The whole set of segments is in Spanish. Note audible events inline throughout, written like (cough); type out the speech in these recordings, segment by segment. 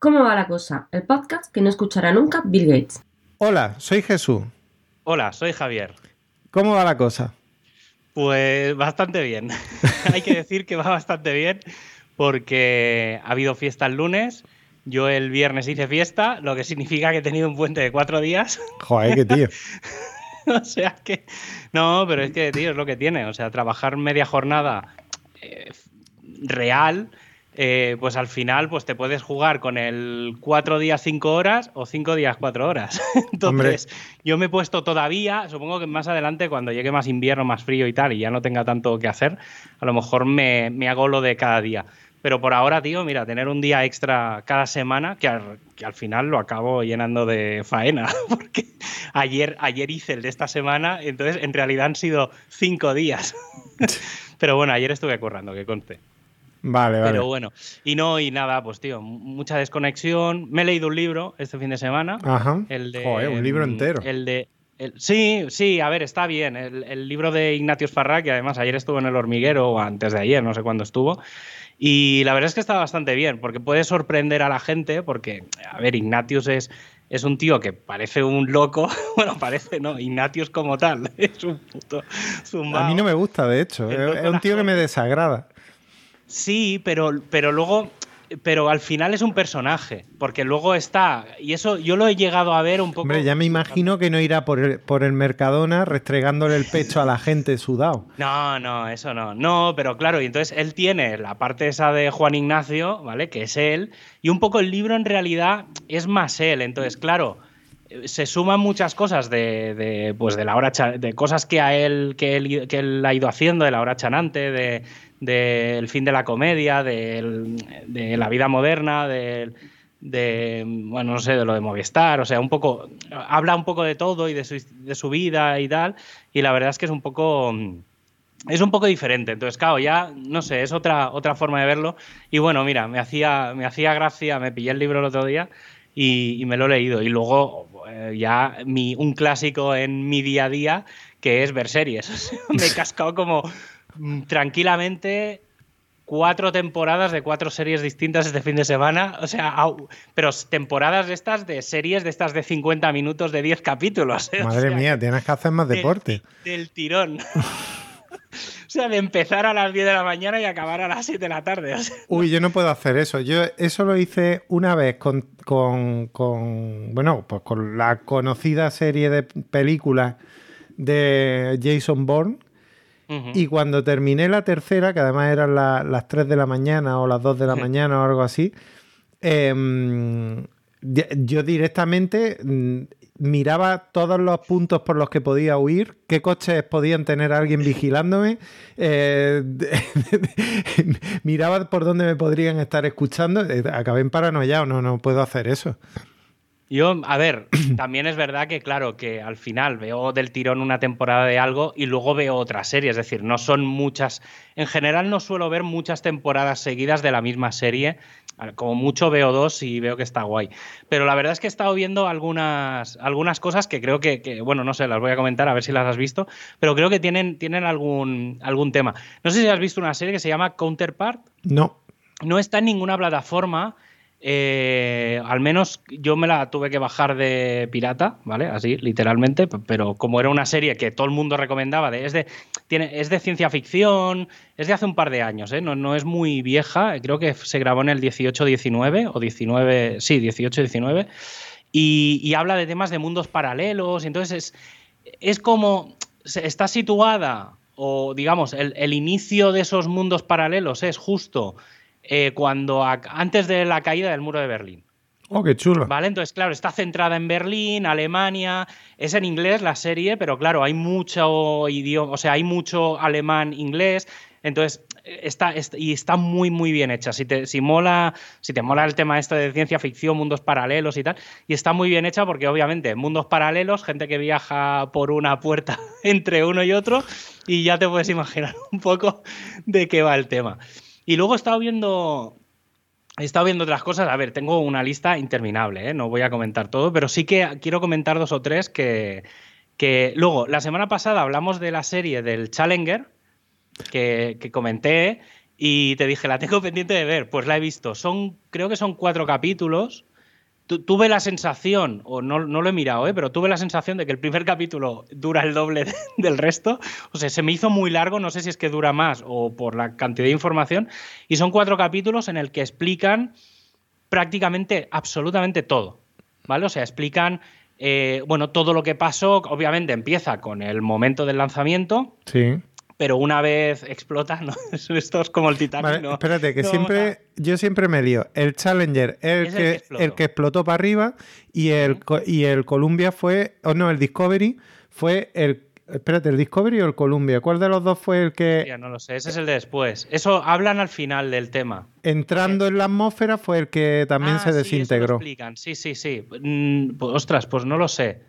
¿Cómo va la cosa? El podcast que no escuchará nunca Bill Gates. Hola, soy Jesús. Hola, soy Javier. ¿Cómo va la cosa? Pues bastante bien. (laughs) Hay que decir que va bastante bien porque ha habido fiesta el lunes. Yo el viernes hice fiesta, lo que significa que he tenido un puente de cuatro días. (laughs) Joder, qué tío. o sea que. No, pero es que, tío, es lo que tiene. O sea, trabajar media jornada eh, real eh, pues al final pues te puedes jugar con el cuatro días cinco horas o cinco días cuatro horas. (laughs) Entonces, yo me he puesto todavía, supongo que más adelante cuando llegue más invierno, más frío y tal, y ya no tenga tanto que hacer, a lo mejor me, hago lo de cada día. Pero por ahora, tío, mira, tener un día extra cada semana, que al, que al final lo acabo llenando de faena, (laughs) porque ayer, ayer hice el de esta semana, entonces en realidad han sido cinco días. (laughs) Pero bueno, ayer estuve currando, que conste. Vale, vale. Pero bueno, y no, y nada, pues tío, mucha desconexión. Me he leído un libro este fin de semana. Ajá. El de, Joder, un libro entero. El de. sí, sí, a ver, está bien. El, libro de Ignatius Farrá, que además ayer estuvo en el hormiguero, o antes de ayer, no sé cuándo estuvo. Y la verdad es que está bastante bien, porque puede sorprender a la gente, porque, a ver, Ignatius es, es un tío que parece un loco. (laughs) Bueno, parece, no, Ignatius como tal. (laughs) Es un puto zumbao. A mí no me gusta, de hecho. Es un tío que me desagrada. Sí, pero, pero luego pero al final es un personaje, porque luego está, y eso yo lo he llegado a ver un poco... Hombre, ya me imagino que no irá por el, por el Mercadona restregándole el pecho a la gente sudado. No, no, eso no, no, pero claro, y entonces él tiene la parte esa de Juan Ignacio, ¿vale? Que es él, y un poco el libro en realidad es más él, entonces claro se suman muchas cosas de, pues de la hora de cosas que a él que él, que él ha ido haciendo de la hora chanante de, del fin de la comedia, de la vida moderna, de, bueno, no sé, de lo de Movistar, o sea, un poco, habla un poco de todo y de su, de su vida y tal, y la verdad es que es un poco es un poco diferente. Entonces, claro, ya, no sé, es otra, otra forma de verlo. Y bueno, mira, me hacía, me hacía gracia, me pillé el libro el otro día y, me lo he leído. Y luego eh, ya mi, un clásico en mi día a día, que es ver series. (laughs) me he cascado como tranquilamente cuatro temporadas de cuatro series distintas este fin de semana. O sea, pero temporadas de estas de series de estas de 50 minutos de 10 capítulos. ¿eh? Madre mía, tienes que hacer más deporte. Del, tirón. (laughs) o sea, de empezar a las 10 de la mañana y acabar a las 7 de la tarde. Uy, yo no puedo hacer eso. Yo eso lo hice una vez con, con, con bueno, pues con la conocida serie de películas de Jason Bourne y cuando terminé la tercera, que además eran las 3 de la mañana o las 2 de la mañana o algo así, em, yo directamente mm, miraba todos los puntos por los que podía huir, qué coches podían tener alguien vigilándome, eh, (laughs) miraba por dónde me podrían estar escuchando, eh, acabé en paranoia, no, no puedo hacer eso. Yo, a ver, (clears throat) también es verdad que, claro, que al final veo del tirón una temporada de algo y luego veo otra serie. Es decir, no son muchas. En general, no suelo ver muchas temporadas seguidas de la misma serie. Como mucho veo dos y veo que está guay. Pero la verdad es que he estado viendo algunas, algunas cosas que creo que, bueno, no sé, las voy a comentar a ver si las has visto, pero creo que tienen, tienen algún, algún tema. No sé si has visto una serie que se llama Counterpart. No. No está en ninguna plataforma. Eh, al menos yo me la tuve que bajar de pirata, ¿vale? Así, literalmente, pero como era una serie que todo el mundo recomendaba, de, es, de, es de ciencia ficción, es de hace un par de años, ¿eh? no, es muy vieja, creo que se grabó en el 18-19 o 19, sí, 18-19, y, habla de temas de mundos paralelos, entonces es, es como, está situada, o digamos, el inicio de esos mundos paralelos es justo eh, cuando antes de la caída del muro de Berlín. Oh, qué chulo. Vale, entonces, claro, está centrada en Berlín, Alemania. Es en inglés la serie, pero claro, hay mucho idioma, o sea, hay mucho alemán, inglés. Entonces, está, y está muy, muy bien hecha. Si te, si mola, si te mola el tema este de ciencia ficción, mundos paralelos y tal, y está muy bien hecha porque obviamente mundos paralelos, gente que viaja por una puerta (laughs) entre uno y otro, y ya te puedes imaginar un poco de qué va el tema. Y luego he estado viendo. He estado viendo otras cosas. A ver, tengo una lista interminable, ¿eh? no voy a comentar todo, pero sí que quiero comentar dos o tres que, que. Luego, la semana pasada hablamos de la serie del Challenger, que, comenté. Y te dije, la tengo (laughs) pendiente de ver. Pues la he visto. Son, creo que son cuatro capítulos. Tuve la sensación, o no, no, lo he mirado, ¿eh? pero tuve la sensación de que el primer capítulo dura el doble (laughs) del resto. O sea, se me hizo muy largo, no sé si es que dura más o por la cantidad de información. Y son cuatro capítulos en el que explican prácticamente, absolutamente todo. ¿Vale? O sea, explican eh, bueno, todo lo que pasó, obviamente empieza con el momento del lanzamiento. Sí. Pero una vez explota, ¿no? (laughs) Esto es como el Titanic. Vale, espérate, que siempre, yo siempre me lío. El Challenger el, que, el, que, el que explotó para arriba y el, y el Columbia fue, o no, el Discovery fue el Espérate, ¿el Discovery o el Columbia? ¿Cuál de los dos fue el que.? Ya no lo sé, ese es el de después. Eso hablan al final del tema. Entrando en la atmósfera fue el que también ah, se desintegró. Sí, explican. sí, sí, sí. Mm, pues, ostras, pues no lo sé.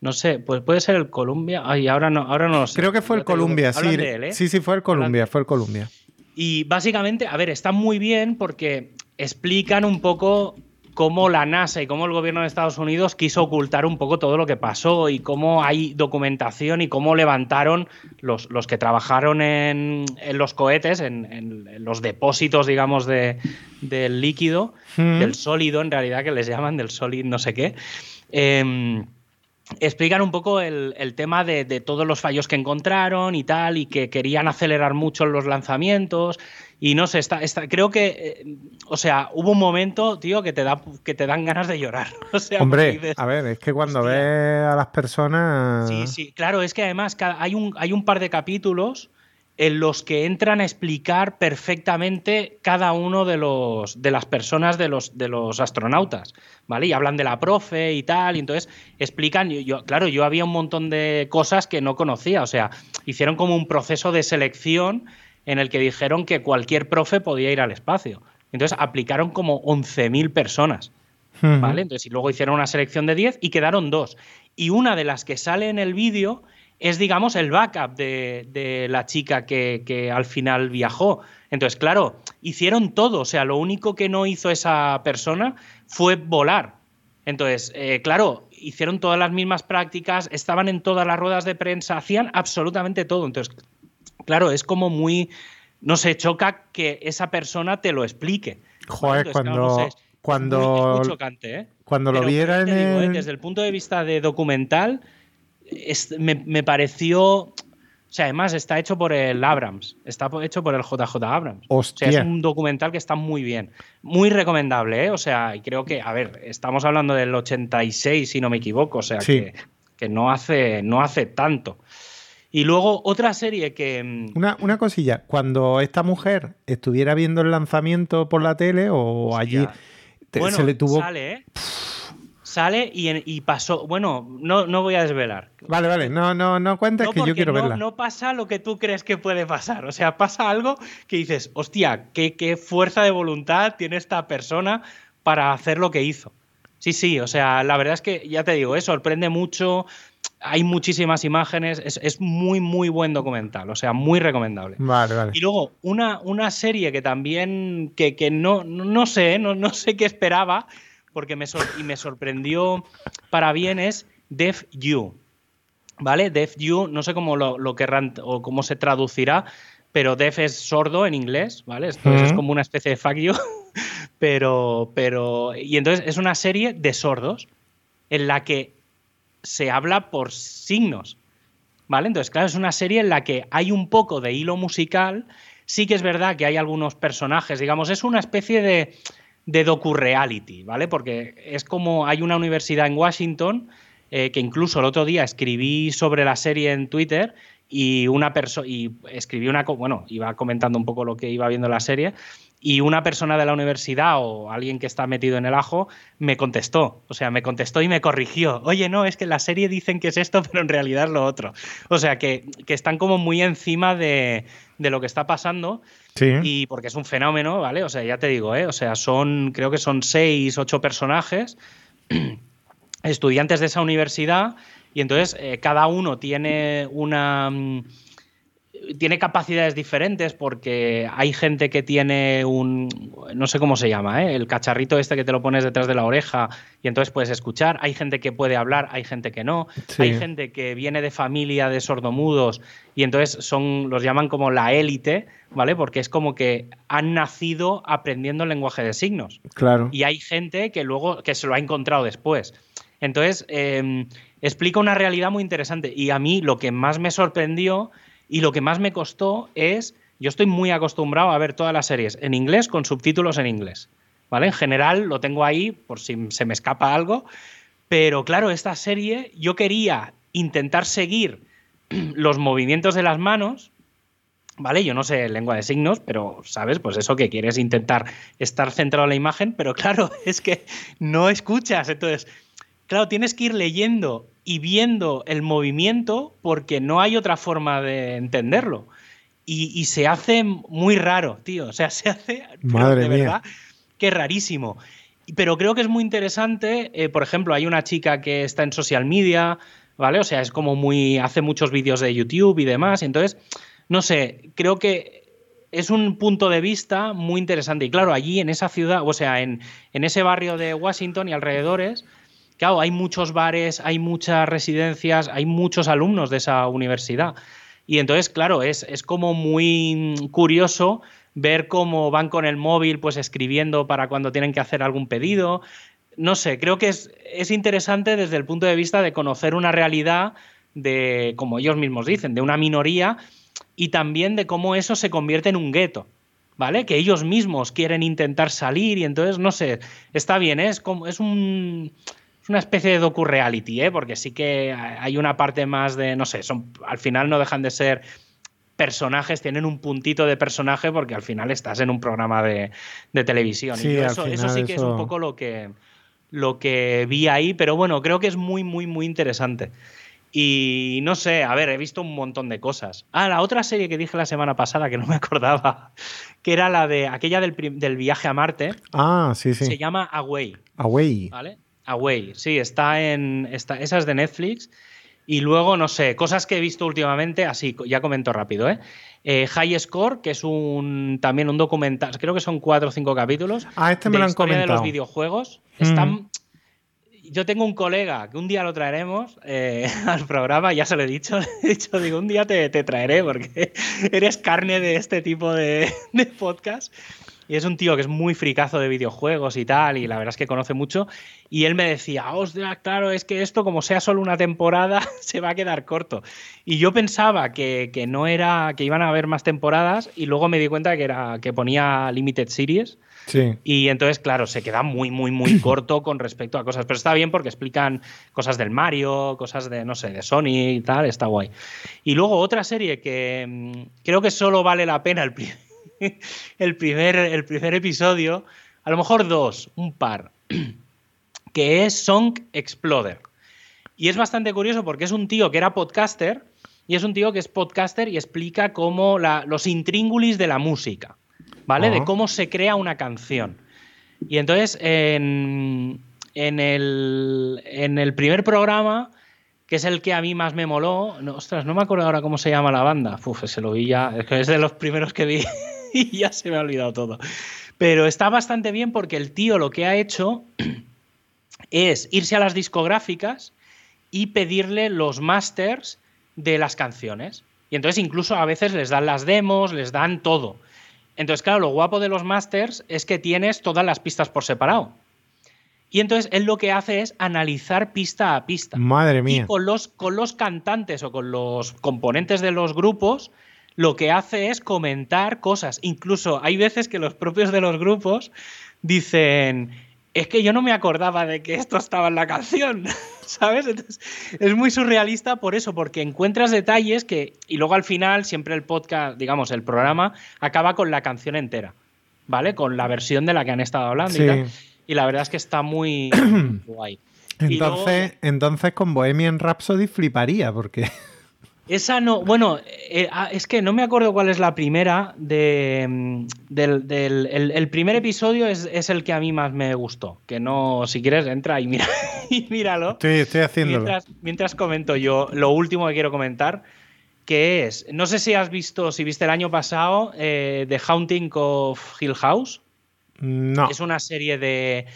No sé, pues puede ser el Columbia. Ay, ahora no, ahora no lo sé. Creo que fue el Columbia, sí. Él, ¿eh? Sí, sí, fue el Columbia, fue el Columbia. Y básicamente, a ver, está muy bien porque explican un poco cómo la NASA y cómo el gobierno de Estados Unidos quiso ocultar un poco todo lo que pasó y cómo hay documentación y cómo levantaron los, los que trabajaron en, en los cohetes, en, en, los depósitos, digamos, de, del líquido, del sólido en realidad, que les llaman del sólido no sé qué. Eh, explican un poco el, el tema de, de, todos los fallos que encontraron y tal, y que querían acelerar mucho los lanzamientos. Y no sé, está, está, creo que, eh, o sea, hubo un momento, tío, que te, da, que te dan ganas de llorar. (laughs) O sea, Hombre, dices, a ver, es que cuando ves a las personas... Sí, sí, claro, es que además hay un, hay un par de capítulos en los que entran a explicar perfectamente cada uno de los de las personas de los de los astronautas, ¿vale? Y hablan de la profe y tal, y entonces explican, yo, yo, claro, yo había un montón de cosas que no conocía, o sea, hicieron como un proceso de selección en el que dijeron que cualquier profe podía ir al espacio. Entonces aplicaron como 11.000 personas. ¿Vale? Entonces, y luego hicieron una selección de 10 y quedaron dos. Y una de las que sale en el vídeo es, digamos, el backup de, de la chica que, que, al final viajó. Entonces, claro, hicieron todo. O sea, lo único que no hizo esa persona fue volar. Entonces, eh, claro, hicieron todas las mismas prácticas, estaban en todas las ruedas de prensa, hacían absolutamente todo. Entonces, claro, es como muy. No se choca que esa persona te lo explique. Joder, Entonces, cuando. Claro, no sé, cuando, muy, muy chocante, ¿eh? Cuando lo Pero, viera en digo, el... ¿eh? Desde el punto de vista de documental, es, me, me, pareció. O sea, además está hecho por el Abrams, está hecho por el JJ Abrams. Hostia. O sea, es un documental que está muy bien, muy recomendable, ¿eh? O sea, y creo que, a ver, estamos hablando del 86, si no me equivoco, o sea, Sí. que, que no, hace, no hace tanto. Y luego otra serie que. mm, Una, una cosilla, cuando esta mujer estuviera viendo el lanzamiento por la tele o allí, te- bueno, se le tuvo... sale, ¿eh? Sale y, en- y pasó. Bueno, no, no voy a desvelar. Vale, vale, no, no, no cuentes No, que yo quiero no, verla. no pasa lo que tú crees que puede pasar. O sea, pasa algo que dices, hostia, qué, qué fuerza de voluntad tiene esta persona para hacer lo que hizo. Sí, sí, o sea, la verdad es que ya te digo, eh, sorprende mucho. Hay muchísimas imágenes. Es, es muy, muy buen documental. O sea, muy recomendable. Vale, vale. Y luego, una, una serie que también, que, que no, no, sé, no, no sé qué esperaba, porque me, sor- y me sorprendió para bien, es Deaf You. ¿Vale? Deaf You, no sé cómo lo, lo querrán o cómo se traducirá, pero Deaf es sordo en inglés, ¿vale? Esto es como una especie de fuck you. (laughs) pero, pero. Y entonces es una serie de sordos en la que se habla por signos. ¿Vale? Entonces, claro, es una serie en la que hay un poco de hilo musical. Sí que es verdad que hay algunos personajes, digamos, es una especie de, de docu-reality, ¿vale? Porque es como hay una universidad en Washington eh, que incluso el otro día escribí sobre la serie en Twitter y una persona y escribí una bueno iba comentando un poco lo que iba viendo en la serie y una persona de la universidad o alguien que está metido en el ajo me contestó o sea me contestó y me corrigió oye no es que en la serie dicen que es esto (laughs) pero en realidad es lo otro o sea que, que están como muy encima de, de lo que está pasando Sí. y porque es un fenómeno, ¿vale? O sea, ya te digo, ¿eh? O sea, son, creo que son seis, ocho personajes, (clears throat) estudiantes de esa universidad, y entonces eh, cada uno tiene una. mm, tiene capacidades diferentes porque hay gente que tiene un, no sé cómo se llama, ¿eh? el cacharrito este que te lo pones detrás de la oreja y entonces puedes escuchar, hay gente que puede hablar, hay gente que no, hay gente que viene de familia de sordomudos y entonces son, los llaman como la élite, ¿vale? Porque es como que han nacido aprendiendo el lenguaje de signos. Claro. Y hay gente que luego, que se lo ha encontrado después. Entonces, em, explica una realidad muy interesante y a mí lo que más me sorprendió y lo que más me costó es, yo estoy muy acostumbrado a ver todas las series en inglés con subtítulos en inglés. ¿Vale? En general lo tengo ahí por si se me escapa algo. Pero claro, esta serie yo quería intentar seguir (clears throat) los movimientos de las manos, ¿vale? Yo no sé lengua de signos, pero, ¿sabes? Pues eso que quieres intentar estar centrado en la imagen, pero (laughs) claro, es que no escuchas. Entonces, claro, tienes que ir leyendo y viendo el movimiento porque no hay otra forma de entenderlo. Y, se hace muy raro, tío. O sea, (laughs) se hace Madre de mía. verdad que rarísimo. Pero creo que es muy interesante. eh, por ejemplo, hay una chica que está en social media, ¿vale? O sea, es como muy. hace muchos vídeos de YouTube y demás. Entonces, no sé, creo que es un punto de vista muy interesante. Y claro, allí en esa ciudad, o sea, en, en ese barrio de Washington y alrededores, claro, hay muchos bares, hay muchas residencias, hay muchos alumnos de esa universidad. Y entonces, claro, es, es como muy curioso ver cómo van con el móvil, pues escribiendo para cuando tienen que hacer algún pedido. No sé, creo que es, es interesante desde el punto de vista de conocer una realidad de, como ellos mismos dicen, de una minoría y también de cómo eso se convierte en un gueto. ¿Vale? Que ellos mismos quieren intentar salir y entonces, no sé, está bien, es como, es un, es una especie de docu-reality, ¿eh? porque sí que hay una parte más de, no sé, son, al final no dejan de ser personajes, tienen un puntito de personaje porque al final estás en un programa de, de televisión. Sí, y eso, final eso sí que es un poco lo que, lo que vi ahí, pero bueno, creo que es muy, muy, muy interesante. Y no sé, a ver, he visto un montón de cosas. Ah, la otra serie que dije la semana pasada que no me (laughs) acordaba, que era la de aquella del, del viaje a Marte, Ah, sí, sí. se llama Away. Away. ¿Vale? Away, sí, está en. Está, esa es de Netflix. Y luego, no sé, cosas que he visto últimamente, así, ya comento rápido, ¿eh? Eh, High Score, que es un también un documental, creo que son cuatro o cinco capítulos. Ah, este me de lo han historia de comentado. los videojuegos. Mm. Están. Yo tengo un colega que un día lo traeremos eh, (laughs) al programa, ya se lo he dicho, le (laughs) he dicho, digo, un día te, te traeré porque (laughs) eres carne de este tipo de, de podcast. Y es un tío que es muy fricazo de videojuegos y tal, y la verdad es que conoce mucho. Y él me decía, hostia, claro, es que esto, como sea solo una temporada, (laughs) se va a quedar corto. Y yo pensaba que, que no era, que iban a haber más temporadas, y luego me di cuenta que era que ponía Limited Series. Sí. Y entonces, claro, se queda muy, muy, muy (clears throat) corto con respecto a cosas. Pero está bien porque explican cosas del Mario, cosas de, no sé, de Sony y tal, está guay. Y luego otra serie que mm, creo que solo vale la pena el, pri- (laughs) el, primer, el primer episodio, a lo mejor dos, un par, (clears throat) que es Song Exploder. Y es bastante curioso porque es un tío que era podcaster y es un tío que es podcaster y explica cómo la- los intríngulis de la música, ¿vale? De Ajá. cómo se crea una canción. Y entonces, en, en el, en el primer programa, que es el que a mí más me moló, no, ostras, no me acuerdo ahora cómo se llama la banda. Uf, se lo vi ya, es que es de los primeros que vi (laughs) (laughs) y ya se me ha olvidado todo. Pero está bastante bien porque el tío lo que ha hecho (clears throat) es irse a las discográficas y pedirle los masters de las canciones. Y entonces incluso a veces les dan las demos, les dan todo. Entonces, claro, lo guapo de los masters es que tienes todas las pistas por separado. Y entonces él lo que hace es analizar pista a pista. Madre Y mía. con los, con los cantantes o con los componentes de los grupos, lo que hace es comentar cosas. Incluso hay veces que los propios de los grupos dicen, es que yo no me acordaba de que esto estaba en la canción, (laughs) ¿sabes? Entonces, es muy surrealista por eso, porque encuentras detalles que, y luego al final siempre el podcast, digamos, el programa acaba con la canción entera, ¿vale? Con la versión de la que han estado hablando Sí. y tal. Y la verdad es que está muy (clears throat) guay. Luego- Entonces, entonces con Bohemian Rhapsody fliparía, porque. Esa no, bueno, eh, ah, es que no me acuerdo cuál es la primera de, mm, del, del- el, el primer episodio es, es el que a mí más me gustó. Que no, si quieres, entra y, mira, (laughs) y míralo. Estoy, estoy haciéndolo. Mientras, mientras comento yo lo último que quiero comentar, que es, no sé si has visto, si viste el año pasado, eh, The Haunting of Hill House. No. Es una serie de,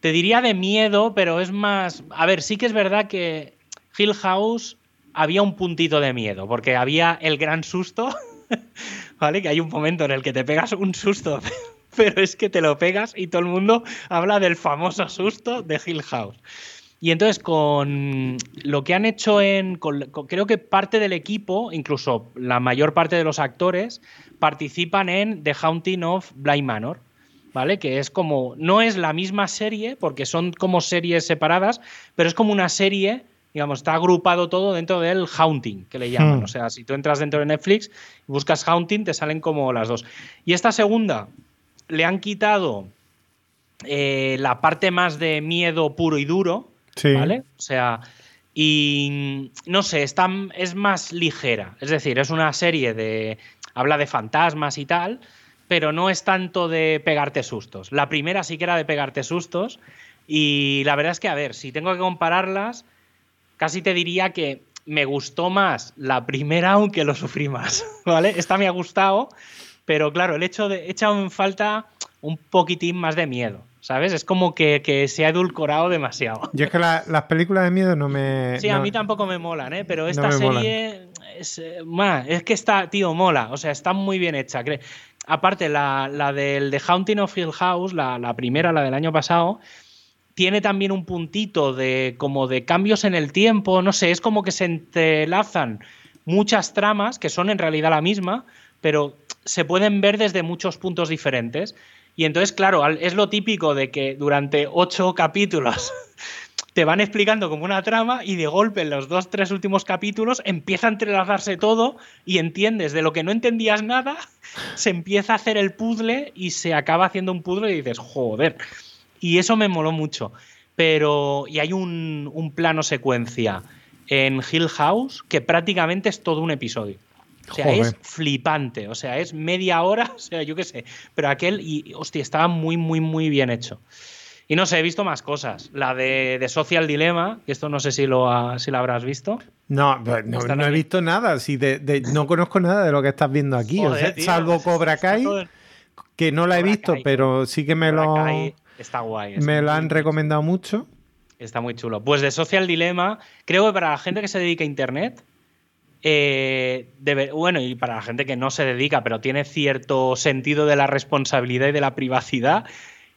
te diría de miedo, pero es más, a ver, sí que es verdad que Hill House había un puntito de miedo, porque había el gran susto, (laughs) ¿vale? Que hay un momento en el que te pegas un susto, (laughs) pero es que te lo pegas y todo el mundo habla del famoso susto de Hill House. Y entonces con lo que han hecho en, creo que parte del equipo, incluso la mayor parte de los actores, participan en The Haunting of Blind Manor, ¿vale? Que es como, no es la misma serie, porque son como series separadas, pero es como una serie digamos, está agrupado todo dentro del Haunting, que le llaman. Hmm. O sea, si tú entras dentro de Netflix y buscas Haunting, te salen como las dos. Y esta segunda le han quitado eh, la parte más de miedo puro y duro, ¿vale? O sea, y no sé, está, es más ligera. Es decir, es una serie de. habla de fantasmas y tal, pero no es tanto de pegarte sustos. La primera sí que era de pegarte sustos. Y la verdad es que, a ver, si tengo que compararlas casi te diría que me gustó más la primera, aunque lo sufrí más, (laughs) ¿vale? Esta me ha gustado, pero claro, el hecho de echado en falta un poquitín más de miedo, ¿sabes? Es como que, se ha edulcorado demasiado. Yo es que las películas de miedo no me... Sí, a mí tampoco me molan, ¿eh? Pero esta serie es, eh, es que está, tío, mola, o sea, está muy bien hecha. Aparte, la, la del The Haunting of Hill House, la, la primera, la del año pasado, tiene también un puntito de como de cambios en el tiempo, no sé, es como que se entrelazan muchas tramas que son en realidad la misma, pero se pueden ver desde muchos puntos diferentes. Y entonces, claro, es lo típico de que durante ocho capítulos (laughs) te van explicando como una trama y de golpe en los dos, tres últimos capítulos empieza a entrelazarse todo y entiendes de lo que no entendías nada, (laughs) se empieza a hacer el puzzle y se acaba haciendo un puzzle y dices, joder, y eso me moló mucho. Pero, y hay un, plano secuencia en Hill House que prácticamente es todo un episodio. O sea, es flipante. O sea, es media hora, (laughs) o sea, yo qué sé. Pero aquel, y hostia, estaba muy, muy, muy bien hecho. Y no sé, he visto más cosas. La de, Social Dilemma, que esto no sé si lo, si habrás visto. No, no, he visto nada. Si no conozco nada de lo que estás viendo aquí. salvo Cobra Kai, que no la he visto, pero sí que me lo. Está guay. Me lo han recomendado mucho. Está muy chulo. Pues de Social Dilemma, creo que para la gente que se dedica a Internet, eh, bueno, y para la gente que no se dedica, pero tiene cierto sentido de la responsabilidad y de la privacidad,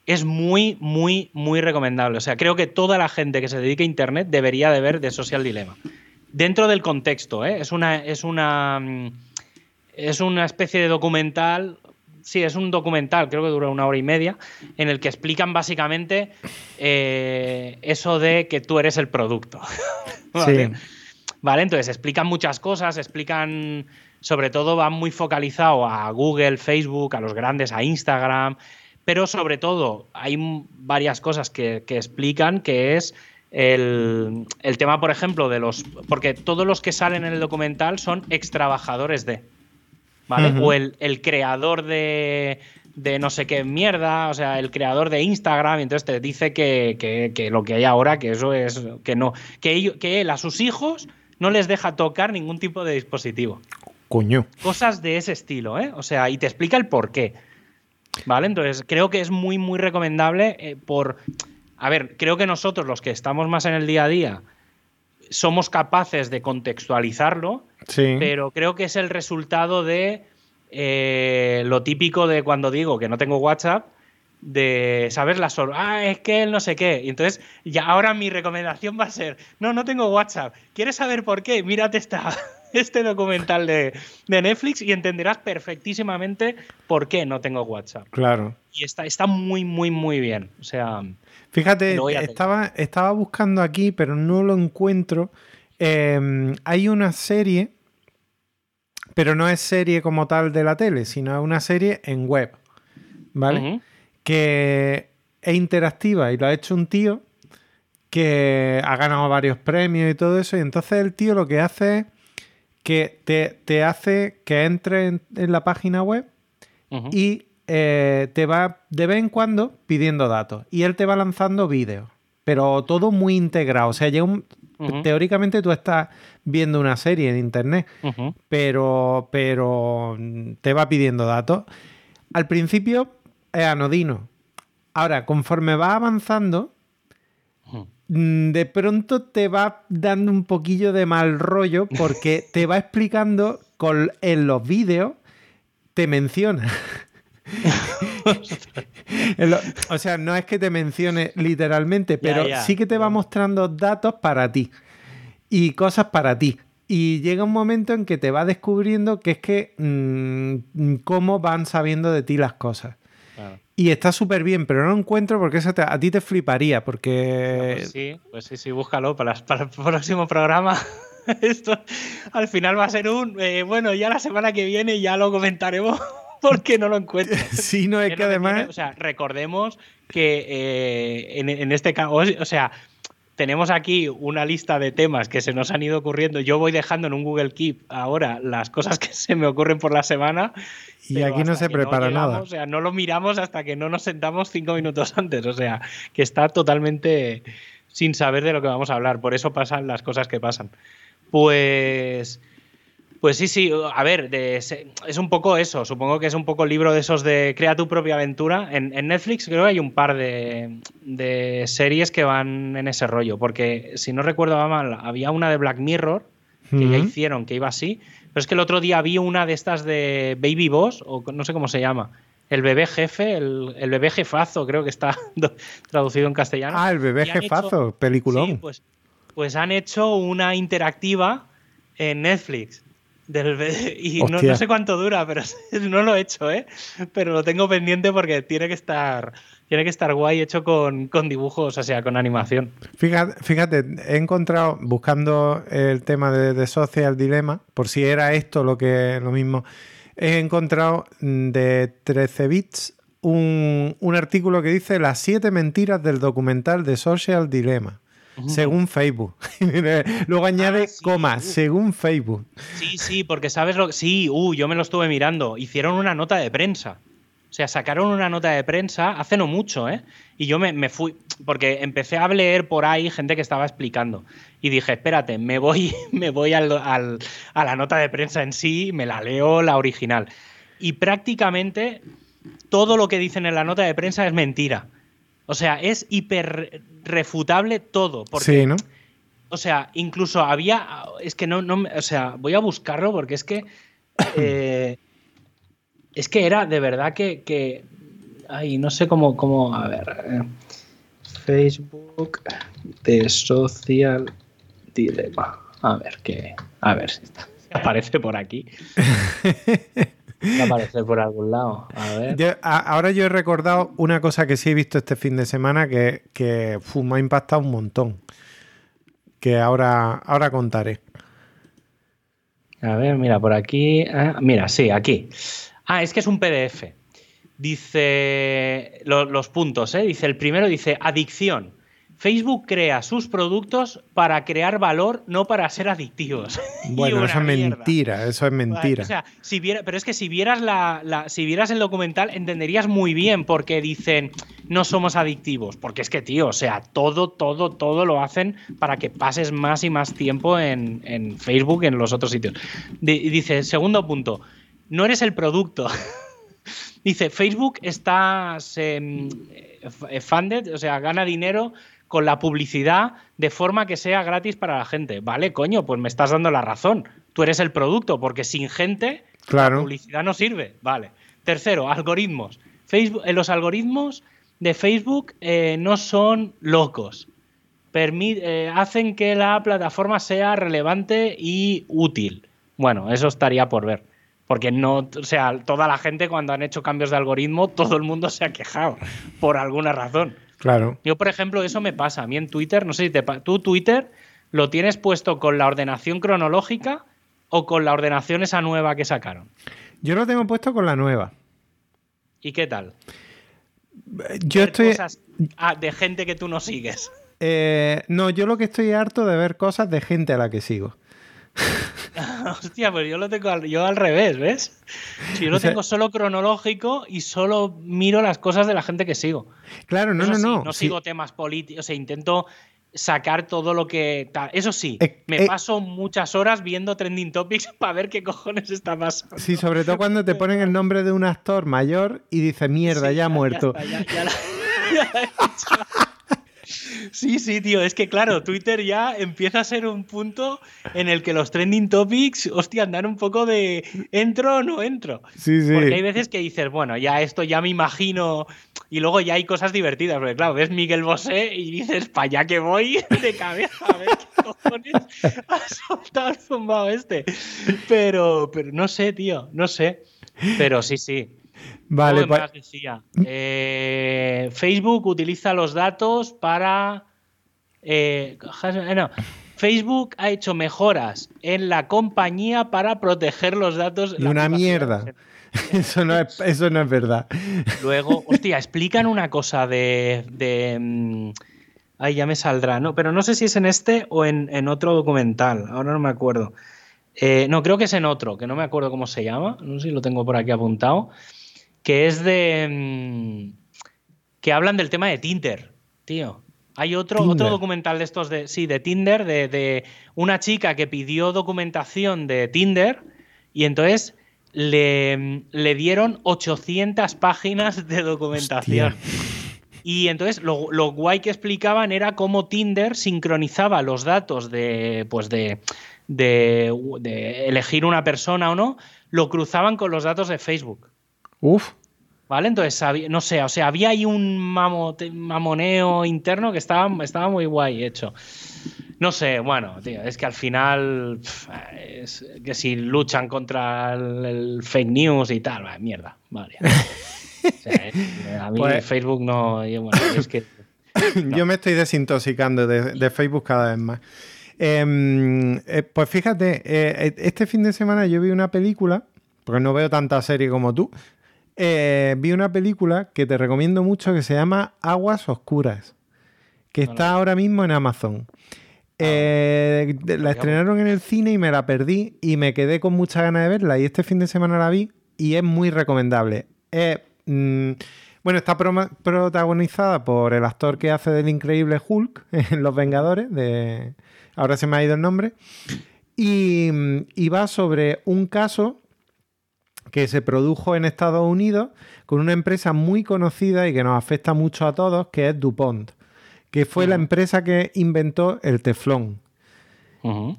es muy, muy, muy recomendable. O sea, creo que toda la gente que se dedica a Internet debería de ver de Social Dilemma. Dentro del contexto, ¿eh? es una. Es una mm, es una especie de documental sí, es un documental, creo que dura una hora y media, en el que explican básicamente eh, eso de que tú eres el producto. (laughs) ¿Vale? Vale, entonces explican muchas cosas, explican, sobre todo van muy focalizado a Google, Facebook, a los grandes, a Instagram, pero sobre todo hay varias cosas que, explican que es el, tema, por ejemplo, de los. Porque todos los que salen en el documental son ex trabajadores de. O el, creador de, no sé qué mierda, o sea, el creador de Instagram, y entonces te dice que, lo que hay ahora, que eso es, que no, que, que él a sus hijos no les deja tocar ningún tipo de dispositivo. Coño. Cosas de ese estilo, ¿eh? O sea, y te explica el por qué. ¿Vale? Entonces, creo que es muy, muy recomendable eh, por... A ver, creo que nosotros, los que estamos más en el día a día, somos capaces de contextualizarlo, pero creo que es el resultado de eh, lo típico de cuando digo que no tengo WhatsApp, de, ¿sabes? La solo, ah, es que él no sé qué. Y entonces, ya ahora mi recomendación va a ser, no, no tengo WhatsApp. ¿Quieres saber por qué? Mírate esta, (laughs) este documental de, Netflix y entenderás perfectísimamente por qué no tengo WhatsApp. Claro. Y está, está muy, muy, muy bien. O sea... Fíjate, estaba, estaba buscando aquí, pero no lo encuentro. Em, hay una serie, pero no es serie como tal de la tele, sino es una serie en web, ¿vale? Que es interactiva y lo ha hecho un tío que ha ganado varios premios y todo eso. Y entonces el tío lo que hace es que te, hace que entres en, la página web y eh, te va de vez en cuando pidiendo datos y él te va lanzando vídeos, pero todo muy integrado. O sea, llega un, Teóricamente tú estás viendo una serie en internet, pero, pero te va pidiendo datos. Al principio es anodino. Ahora, conforme va avanzando, mm, de pronto te va dando un poquillo de mal rollo porque (laughs) te va explicando con, en los vídeos, te menciona. (laughs) (laughs) Lo- o sea, no es que te mencione literalmente, pero sí que te va mostrando datos para ti y cosas para ti. Y llega un momento en que te va descubriendo que es que mm, cómo van sabiendo de ti las cosas. Claro. Y está súper bien, pero no lo encuentro porque eso te- a ti te fliparía, porque... Pues sí, pues sí, sí, búscalo para, las- para el próximo programa. (laughs) Esto al final va a ser un. eh, bueno, ya la semana que viene ya lo comentaremos (laughs) porque no lo encuentro. (laughs) Sí, no, es Es que además... tiene- o sea, recordemos que eh, en, en este caso, o sea, tenemos aquí una lista de temas que se nos han ido ocurriendo. Yo voy dejando en un Google Keep ahora las cosas que se me ocurren por la semana. Y aquí no se prepara llegamos, nada. O sea, no lo miramos hasta que no nos sentamos cinco minutos (laughs) antes. O sea, que está totalmente sin saber de lo que vamos a hablar. Por eso pasan las cosas que pasan. Pues. Pues sí, sí, a ver, de- es un poco eso, supongo que es un poco el libro de esos de crea tu propia aventura. En, en Netflix creo que hay un par de, de series que van en ese rollo, porque si no recuerdo mal, había una de Black Mirror que ya hicieron, que iba así, pero es que el otro día vi una de estas de Baby Boss, o no sé cómo se llama, el bebé jefe, el, el bebé jefazo, creo que está (laughs) traducido en castellano. Ah, el bebé jefazo, hecho- peliculón. Sí, pues, pues han hecho una interactiva en Netflix. Del, (laughs) y no, no sé cuánto dura, pero (laughs) no lo he hecho, ¿eh? Pero lo tengo pendiente porque tiene que estar, tiene que estar guay hecho con, con dibujos, o sea, con animación. Fíjate, fíjate, he encontrado, buscando el tema de, de Social Dilemma, por si era esto lo que lo mismo, he encontrado mm, de 13 bits un, un artículo que dice las siete mentiras del documental de Social Dilemma, según Facebook. (laughs) Luego añade Ah, sí. coma, según Facebook. Sí, sí, porque sabes lo que. Sí, uh, yo me lo estuve mirando. Hicieron una nota de prensa. O sea, sacaron una nota de prensa hace no mucho, ¿eh? Y yo me, me fui. Porque empecé a leer por ahí gente que estaba explicando. Y dije, espérate, me voy, (laughs) me voy al- al- a la nota de prensa en sí, me la leo la original. Y prácticamente todo lo que dicen en la nota de prensa es mentira. O sea, es hiper refutable todo. Porque Sí, ¿no? o sea, incluso había. Es que no, no. me- O sea, voy a buscarlo porque es que. (coughs) eh, es que era de verdad que. que ay, no sé cómo. cómo a ver. Facebook de Social Dilemma. A ver, que. A ver si está- si aparece por aquí. (laughs) Va a aparecer por algún lado. A ver. Yo- a- ahora yo he recordado una cosa que sí he visto este fin de semana que, que me ha impactado un montón. Que ahora, ahora contaré. A ver, mira, por aquí. ah, mira, sí, aquí. Ah, es que es un PDF. Dice lo- los puntos, ¿eh? Dice, el primero dice adicción. Facebook crea sus productos para crear valor, no para ser adictivos. (laughs) Bueno, eso es mierda. mentira, eso es mentira. O sea, si viera, pero es que si vieras la, la- si vieras el documental entenderías muy bien por qué dicen no somos adictivos, porque es que tío, o sea, todo, todo, todo lo hacen para que pases más y más tiempo en, en Facebook, en los otros sitios. Di- dice segundo punto, no eres el producto. (laughs) Dice, Facebook está se, mm, eh, funded, o sea, gana dinero con la publicidad de forma que sea gratis para la gente. Vale, coño, pues me estás dando la razón. Tú eres el producto, porque sin gente la claro. publicidad no sirve. Vale. Tercero, algoritmos. Facebook, eh, los algoritmos de Facebook eh, no son locos. Eh, hacen que la plataforma sea relevante y útil. Bueno, eso estaría por ver. Porque no, o sea, toda la gente cuando han hecho cambios de algoritmo, todo el mundo se ha quejado por alguna razón. Claro. Yo, por ejemplo, eso me pasa. A mí en Twitter, no sé si te pa- tú Twitter lo tienes puesto con la ordenación cronológica o con la ordenación esa nueva que sacaron. Yo lo tengo puesto con la nueva. ¿Y qué tal? Yo Ver estoy. cosas ah, de gente que tú no sigues. eh, no, yo lo que estoy harto de ver cosas de gente a la que sigo. (laughs) (laughs) Hostia, pues yo lo tengo al, yo al revés, ¿ves? Si yo lo tengo solo cronológico y solo miro las cosas de la gente que sigo. Claro, no, Eso no, sí, no. No sí. sigo temas políticos, o sea, intento sacar todo lo que. Eso sí, Eh, me eh. paso muchas horas viendo trending topics (laughs) para ver qué cojones está pasando. Sí, sobre todo cuando te ponen el nombre de un actor mayor y dices, mierda, Sí, ya ha muerto. está, ya- la- (laughs) la he. Sí, sí, tío, es que claro, Twitter ya empieza a ser un punto en el que los trending topics, hostia, andan un poco de entro o no entro. Sí, sí. Porque hay veces que dices, bueno, ya esto ya me imagino. Y luego ya hay cosas divertidas, porque claro, ves Miguel Bosé y dices, para allá que voy (laughs) de cabeza, a ver qué cojones ha soltado el zumbao este. Pero, pero no sé, tío, no sé. Pero sí, sí. Vale, ¿Cómo pues, más decía? Eh, Facebook utiliza los datos para. eh, eh, no. Facebook ha hecho mejoras en la compañía para proteger los datos. y una mierda. (laughs) Eso no es, eso no es verdad. Luego, (laughs) hostia, explican una cosa de. de mm, Ay, ya me saldrá, ¿no? Pero no sé si es en este o en, en otro documental, ahora no me acuerdo. Eh, no, creo que es en otro, que no me acuerdo cómo se llama, no sé si lo tengo por aquí apuntado, que es de... mm, que hablan del tema de Tinder, tío. Hay otro, Tinder. otro documental de estos de... Sí, de Tinder, de, de una chica que pidió documentación de Tinder y entonces le, le dieron 800 páginas de documentación. Y entonces lo, lo guay que explicaban era cómo Tinder sincronizaba los datos de, pues de, de, de elegir una persona o no, lo cruzaban con los datos de Facebook. Uf. ¿Vale? Entonces, no sé, o sea, había ahí un mamote- mamoneo interno que estaba, estaba muy guay hecho. No sé, bueno, tío, es que al final, es que si luchan contra el, el fake news y tal, va, mierda, vale. (laughs) O sea, eh, a mí Pues- Facebook no, y bueno, es que... (laughs) Yo me estoy desintoxicando de, de Facebook cada vez más. Em, eh, pues fíjate, eh, este fin de semana yo vi una película, porque no veo tanta serie como tú, eh, vi una película que te recomiendo mucho que se llama Aguas Oscuras, que No la está ahora mismo en Amazon. Eh, de- la estrenaron en el cine y me la perdí y me quedé con muchas ganas de verla y este fin de semana la vi y es muy recomendable. Mm, bueno, está protagonizada por el actor que hace del increíble Hulk (laughs) en Los Vengadores, de... ahora se me ha ido el nombre, y, mm, y va sobre un caso que se produjo en Estados Unidos con una empresa muy conocida y que nos afecta mucho a todos, que es DuPont, que fue la empresa que inventó el teflón.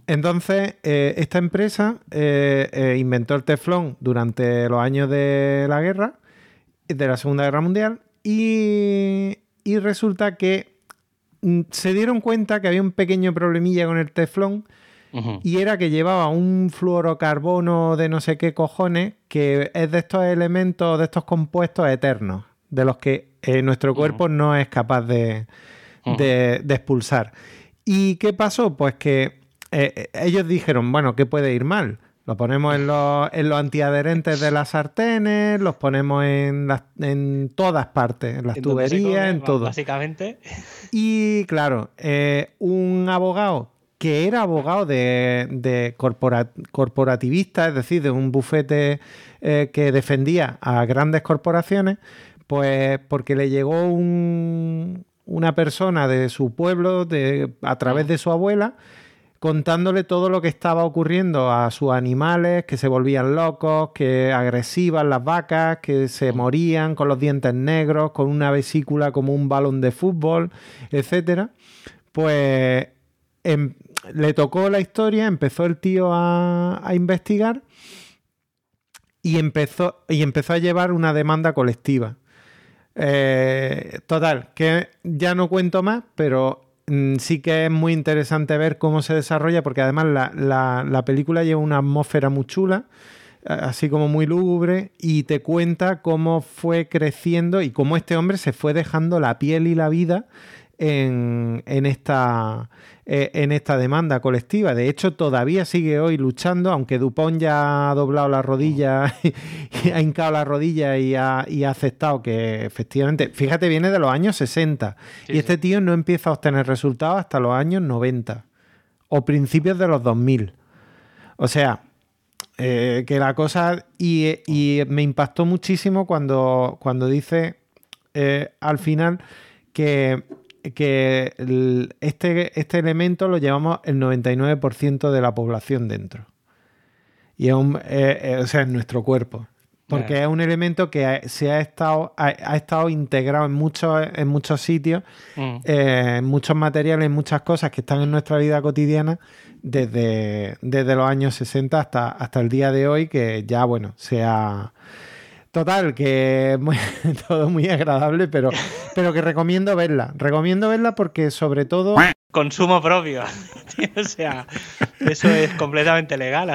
Entonces, eh, esta empresa eh, eh, inventó el teflón durante los años de la guerra, de la Segunda Guerra Mundial, y, y resulta que mm, se dieron cuenta que había un pequeño problemilla con el teflón Y era que llevaba un fluorocarbono de no sé qué cojones, que es de estos elementos, de estos compuestos eternos, de los que eh, nuestro cuerpo no es capaz de, de- de expulsar. ¿Y qué pasó? Pues que eh, eh, ellos dijeron, bueno, ¿qué puede ir mal? Lo ponemos en los, en los antiadherentes de las sartenes, los ponemos en, las- en todas partes, en las tuberías, come, en todo. Básicamente. Y claro, eh, un abogado que era abogado de, de corpora- corporativista, es decir, de un bufete eh, que defendía a grandes corporaciones, pues porque le llegó un- una persona de su pueblo de, a través de su abuela contándole todo lo que estaba ocurriendo a sus animales, que se volvían locos, que agresivas las vacas, que se morían con los dientes negros, con una vesícula como un balón de fútbol, etcétera. Pues em- le tocó la historia, empezó el tío a, investigar y empezó, y empezó a llevar una demanda colectiva. Eh, total, que ya no cuento más, pero mm, sí que es muy interesante ver cómo se desarrolla, porque además la, la- la película lleva una atmósfera muy chula, a- así como muy lúgubre, y te cuenta cómo fue creciendo y cómo este hombre se fue dejando la piel y la vida en, en esta, eh, en esta demanda colectiva. De hecho, todavía sigue hoy luchando, aunque Dupont ya ha doblado la rodilla, (laughs) y ha hincado la rodilla y ha, y ha aceptado que efectivamente, fíjate, viene de los años 60 Sí, y este tío no empieza a obtener resultados hasta los años 90 o principios de los 2000. O sea, eh, que la cosa... Y, y me impactó muchísimo cuando, cuando dice eh, al final que que el- este, este elemento lo llevamos el 99% de la población dentro. Y es un, eh, eh, o sea, en nuestro cuerpo. Porque es un elemento que ha- se ha estado, ha, ha estado integrado en muchos, en muchos sitios, Mm. eh, en muchos materiales, en muchas cosas que están en nuestra vida cotidiana desde, desde los años 60 hasta, hasta el día de hoy, que ya, bueno, se ha... Total, que muy- (laughs) todo muy agradable, pero, pero que recomiendo verla. Recomiendo verla porque sobre todo Consumo propio. (laughs) o sea, eso es completamente legal.